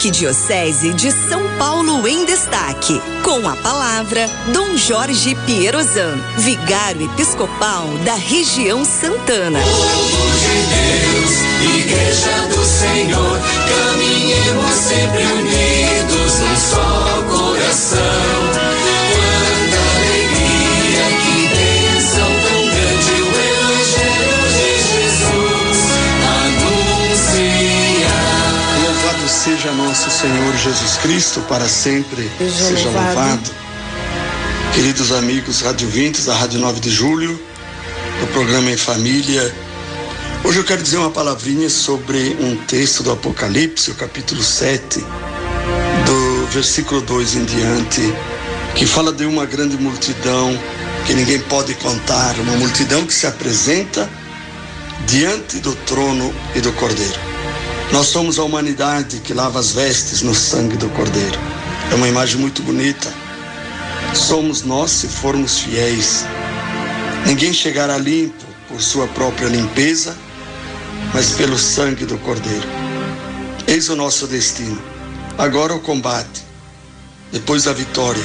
Arquidiocese de São Paulo em Destaque. Com a palavra, Dom Jorge Pierozan, vigário episcopal da região Santana. De Deus, Igreja do Senhor, caminhemos sempre unidos seja nosso Senhor Jesus Cristo para sempre seja louvado. louvado. Queridos amigos radiovintes da Rádio 9 de Julho, do programa Em Família, hoje eu quero dizer uma palavrinha sobre um texto do Apocalipse, o capítulo 7, do versículo 2 em diante, que fala de uma grande multidão que ninguém pode contar, uma multidão que se apresenta diante do trono e do Cordeiro. Nós somos a humanidade que lava as vestes no sangue do Cordeiro. É uma imagem muito bonita. Somos nós se formos fiéis. Ninguém chegará limpo por sua própria limpeza, mas pelo sangue do Cordeiro. Eis o nosso destino. Agora o combate, depois a vitória.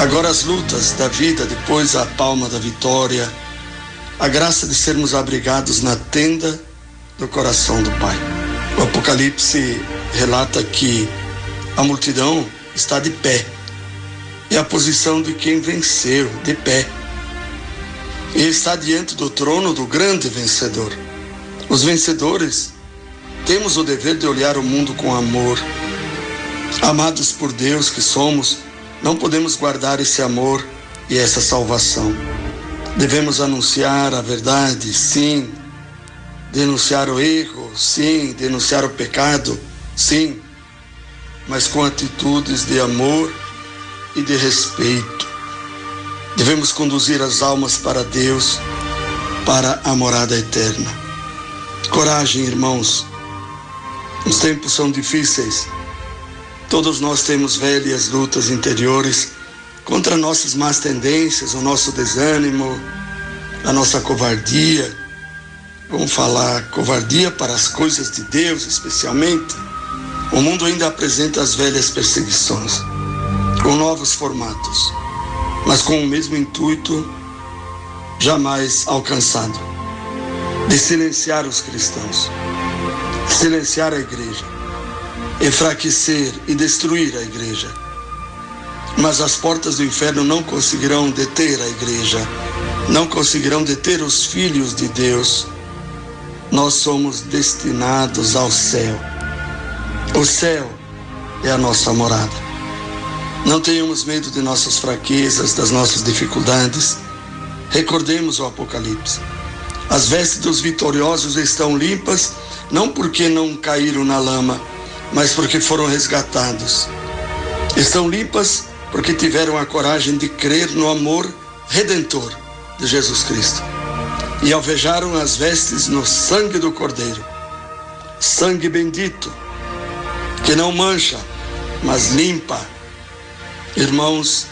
Agora as lutas da vida, depois a palma da vitória. A graça de sermos abrigados na tenda do coração do Pai. O Apocalipse relata que a multidão está de pé. É a posição de quem venceu, de pé. E está diante do trono do grande vencedor. Os vencedores temos o dever de olhar o mundo com amor. Amados por Deus que somos, não podemos guardar esse amor e essa salvação. Devemos anunciar a verdade, sim, Denunciar o erro, sim. Denunciar o pecado, sim. Mas com atitudes de amor e de respeito. Devemos conduzir as almas para Deus, para a morada eterna. Coragem, irmãos. Os tempos são difíceis. Todos nós temos velhas lutas interiores contra nossas más tendências, o nosso desânimo, a nossa covardia vamos falar, covardia para as coisas de Deus, especialmente, o mundo ainda apresenta as velhas perseguições, com novos formatos, mas com o mesmo intuito jamais alcançado de silenciar os cristãos, silenciar a igreja, enfraquecer e destruir a igreja. Mas as portas do inferno não conseguirão deter a igreja, não conseguirão deter os filhos de Deus nós somos destinados ao céu. O céu é a nossa morada. Não tenhamos medo de nossas fraquezas, das nossas dificuldades. Recordemos o Apocalipse. As vestes dos vitoriosos estão limpas, não porque não caíram na lama, mas porque foram resgatados. Estão limpas porque tiveram a coragem de crer no amor redentor de Jesus Cristo e alvejaram as vestes no sangue do Cordeiro. Sangue bendito, que não mancha, mas limpa. Irmãos,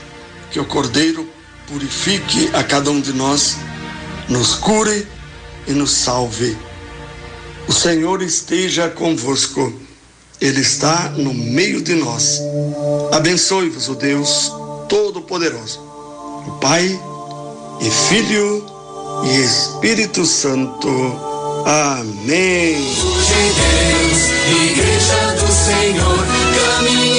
que o Cordeiro purifique a cada um de nós, nos cure e nos salve. O Senhor esteja convosco, Ele está no meio de nós. Abençoe-vos o Deus Todo-Poderoso, o Pai e Filho e Espírito Santo. Amém. Deus, Igreja do Senhor, caminha.